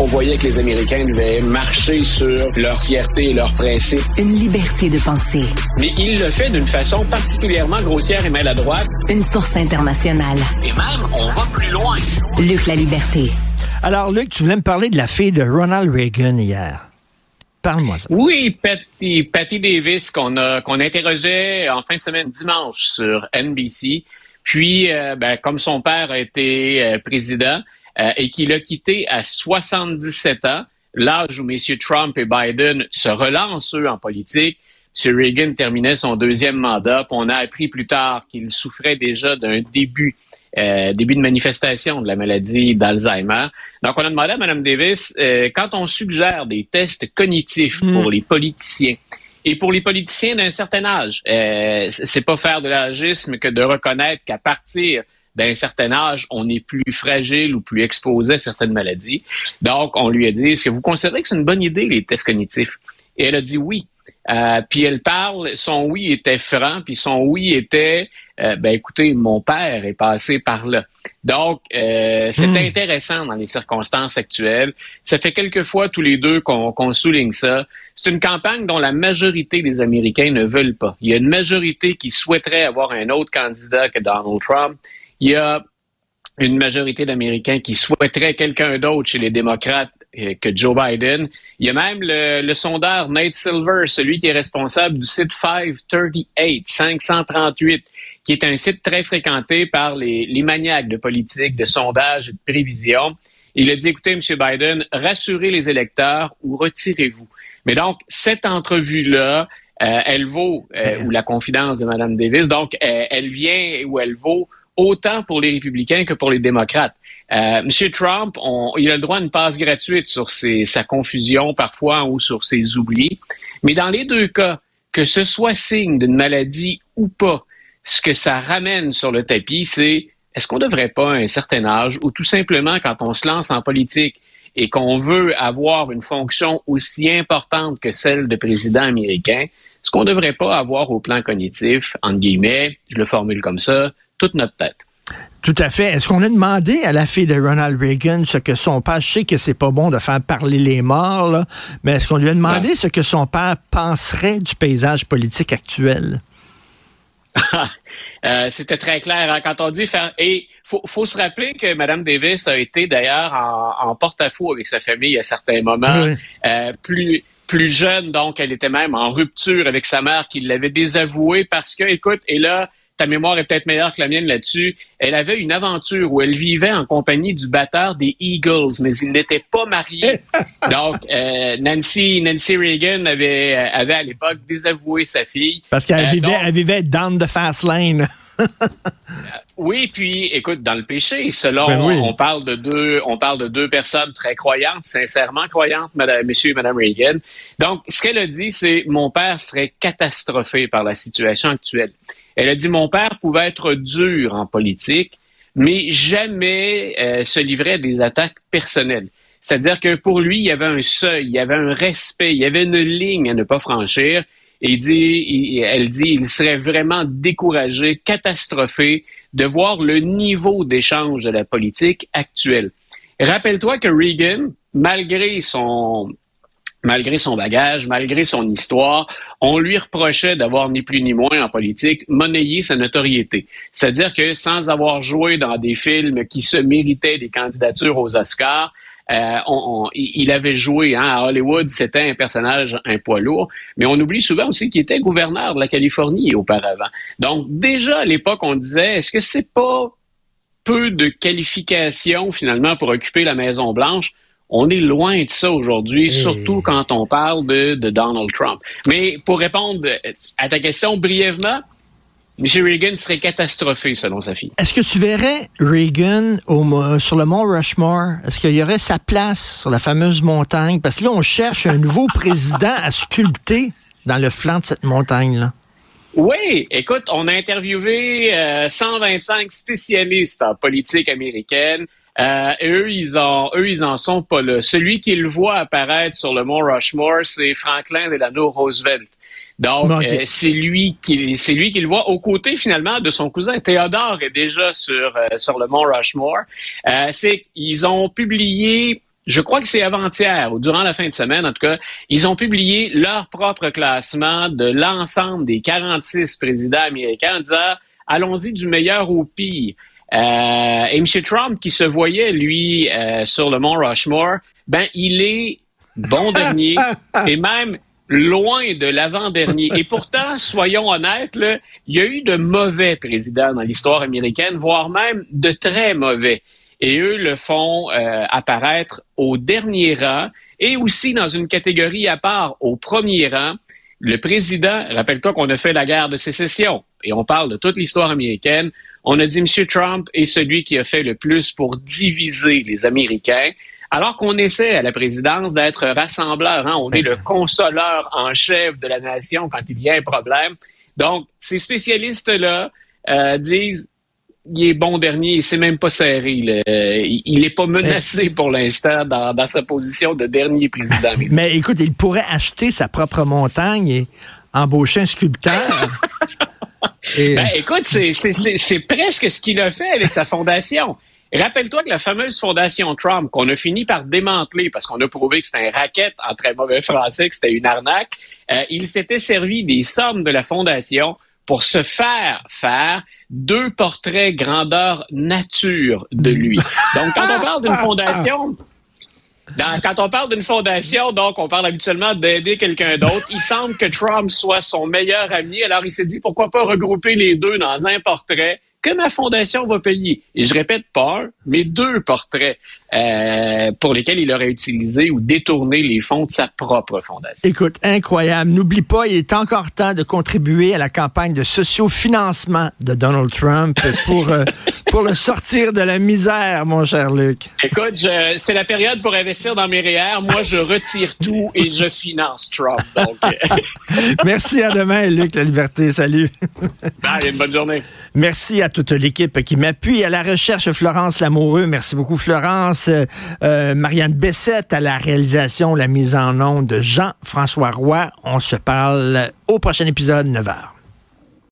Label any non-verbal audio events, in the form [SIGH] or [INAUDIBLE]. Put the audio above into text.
On voyait que les Américains devaient marcher sur leur fierté et leurs principes. Une liberté de penser. Mais il le fait d'une façon particulièrement grossière et maladroite. Une force internationale. Et même, on va plus loin. Luc la liberté. Alors, Luc, tu voulais me parler de la fille de Ronald Reagan hier. Parle-moi ça. Oui, Patty, Patty Davis, qu'on a, qu'on interrogeait en fin de semaine dimanche sur NBC. Puis, euh, ben, comme son père a été euh, président euh, et qu'il a quitté à 77 ans, l'âge où messieurs Trump et Biden se relancent, eux, en politique, M. Reagan terminait son deuxième mandat. Puis on a appris plus tard qu'il souffrait déjà d'un début début de manifestation de la maladie d'Alzheimer. Donc, on a demandé à Mme Davis, quand on suggère des tests cognitifs pour les politiciens, et pour les politiciens d'un certain âge, euh, c'est pas faire de l'agisme que de reconnaître qu'à partir d'un certain âge, on est plus fragile ou plus exposé à certaines maladies. Donc, on lui a dit, est-ce que vous considérez que c'est une bonne idée, les tests cognitifs? Et elle a dit oui. Euh, puis elle parle, son oui était franc, puis son oui était, euh, ben écoutez, mon père est passé par là. Donc, euh, c'est hmm. intéressant dans les circonstances actuelles. Ça fait quelques fois tous les deux qu'on souligne ça. C'est une campagne dont la majorité des Américains ne veulent pas. Il y a une majorité qui souhaiterait avoir un autre candidat que Donald Trump. Il y a une majorité d'Américains qui souhaiteraient quelqu'un d'autre chez les démocrates euh, que Joe Biden. Il y a même le, sondeur Nate Silver, celui qui est responsable du site 538, 538, qui est un site très fréquenté par les, les maniaques de politique, de sondage et de prévision. Il a dit, écoutez, M. Biden, rassurez les électeurs ou retirez-vous. Mais donc, cette entrevue-là, euh, elle vaut, euh, ou la confidence de Mme Davis, donc elle vient ou elle vaut autant pour les républicains que pour les démocrates. Euh, M. Trump, il a le droit à une passe gratuite sur sa confusion parfois ou sur ses oublis. Mais dans les deux cas, que ce soit signe d'une maladie ou pas, ce que ça ramène sur le tapis, c'est est-ce qu'on ne devrait pas, à un certain âge, ou tout simplement quand on se lance en politique et qu'on veut avoir une fonction aussi importante que celle de président américain, est-ce qu'on ne devrait pas avoir au plan cognitif, entre guillemets, je le formule comme ça, toute notre tête? Tout à fait. Est-ce qu'on a demandé à la fille de Ronald Reagan ce que son père, je sais que c'est pas bon de faire parler les morts, là, mais est-ce qu'on lui a demandé ce que son père penserait du paysage politique actuel? [LAUGHS] Euh, c'était très clair. Hein. Quand on dit faire... Et faut, faut se rappeler que Mme Davis a été d'ailleurs en, porte-à-faux avec sa famille à certains moments. Euh, plus plus jeune, donc elle était même en rupture avec sa mère qui l'avait désavoué parce que, écoute, et là, ta mémoire est peut-être meilleure que la mienne là-dessus. Elle avait une aventure où elle vivait en compagnie du batteur des Eagles, mais il n'était pas marié. [LAUGHS] Donc, euh, Nancy, Nancy Reagan avait, euh, avait à l'époque désavoué sa fille. Parce qu'elle euh, vivait, elle vivait down the fast lane. oui, puis écoute, dans le péché, selon ben on parle de deux, on parle de deux personnes très croyantes, sincèrement croyantes, madame, monsieur et madame Reagan. Donc, ce qu'elle a dit, c'est mon père serait catastrophé par la situation actuelle. Elle a dit mon père pouvait être dur en politique, mais jamais euh, se livrait à des attaques personnelles. C'est-à-dire que pour lui, il y avait un seuil, il y avait un respect, il y avait une ligne à ne pas franchir. Et dit, elle dit, il serait vraiment découragé, catastrophé de voir le niveau d'échange de la politique actuelle. Rappelle-toi que Reagan, malgré son, malgré son bagage, malgré son histoire, on lui reprochait d'avoir ni plus ni moins en politique monnayé sa notoriété. C'est-à-dire que sans avoir joué dans des films qui se méritaient des candidatures aux Oscars, euh, il avait joué hein, à Hollywood, c'était un personnage, un poids lourd, mais on oublie souvent aussi qu'il était gouverneur de la Californie auparavant. Donc déjà à l'époque, on disait, est-ce que c'est pas peu de qualifications finalement pour occuper la Maison Blanche on est loin de ça aujourd'hui, surtout quand on parle de, Donald Trump. Mais pour répondre à ta question brièvement, M. Reagan serait catastrophé, selon sa fille. Est-ce que tu verrais Reagan au, sur le mont Rushmore? Est-ce qu'il y aurait sa place sur la fameuse montagne? Parce que là, on cherche un nouveau [LAUGHS] président à sculpter dans le flanc de cette montagne-là. Oui, écoute, on a interviewé 125 euh, spécialistes en politique américaine. Euh, eux, ils ont, eux, ils en sont pas là. Celui qui le voit apparaître sur le mont Rushmore, c'est Franklin Delano Roosevelt. Donc, euh, c'est lui qui, c'est lui qui le voit aux côtés finalement de son cousin Théodore est déjà sur euh, sur le mont Rushmore. c'est, ils ont publié je crois que c'est avant-hier ou durant la fin de semaine, en tout cas, ils ont publié leur propre classement de l'ensemble des 46 présidents américains en disant allons-y du meilleur au pire. Euh, et M. Trump, qui se voyait, lui, euh, sur le mont Rushmore, ben, il est bon [LAUGHS] dernier et même loin de l'avant-dernier. Et pourtant, soyons honnêtes, là, il y a eu de mauvais présidents dans l'histoire américaine, voire même de très mauvais. Et eux le font euh, apparaître au dernier rang et aussi dans une catégorie à part, au premier rang. Le président, rappelle-toi qu'on a fait la guerre de sécession et on parle de toute l'histoire américaine. On a dit M. Trump est celui qui a fait le plus pour diviser les Américains. Alors qu'on essaie à la présidence d'être rassembleur, hein. on est le consoleur en chef de la nation quand il y a un problème. Donc, ces spécialistes-là euh, disent il est bon dernier, il s'est même pas serré. Il n'est pas menacé pour l'instant dans, sa position de dernier président. [LAUGHS] Mais écoute, il pourrait acheter sa propre montagne et embaucher un sculpteur. [LAUGHS] Ben, écoute, c'est presque ce qu'il a fait avec sa fondation. Rappelle-toi que la fameuse fondation Trump, qu'on a fini par démanteler parce qu'on a prouvé que c'était un racket en très mauvais français, que c'était une arnaque, euh, il s'était servi des sommes de la fondation pour se faire faire deux portraits grandeur nature de lui. Donc, quand on parle d'une fondation, quand on parle d'une fondation, donc on parle habituellement d'aider quelqu'un d'autre. Il semble que Trump soit son meilleur ami. Alors il s'est dit pourquoi pas regrouper les deux dans un portrait que ma fondation va payer. Et je répète pas mais deux portraits euh, pour lesquels il aurait utilisé ou détourné les fonds de sa propre fondation. Écoute, incroyable. N'oublie pas, il est encore temps de contribuer à la campagne de sociofinancement de Donald Trump pour, euh, pour le sortir de la misère, mon cher Luc. Écoute, c'est la période pour investir dans mes REER. Moi, je retire tout et je finance Trump. Donc. [LAUGHS] Merci, à demain, Luc, la liberté. Salut. Bye, une bonne journée. Merci à toute l'équipe qui m'appuie à la recherche. Florence Lamoureux, merci beaucoup Florence. Euh, Marianne Bessette à la réalisation, la mise en nom de Jean-François Roy. On se parle au prochain épisode, 9h.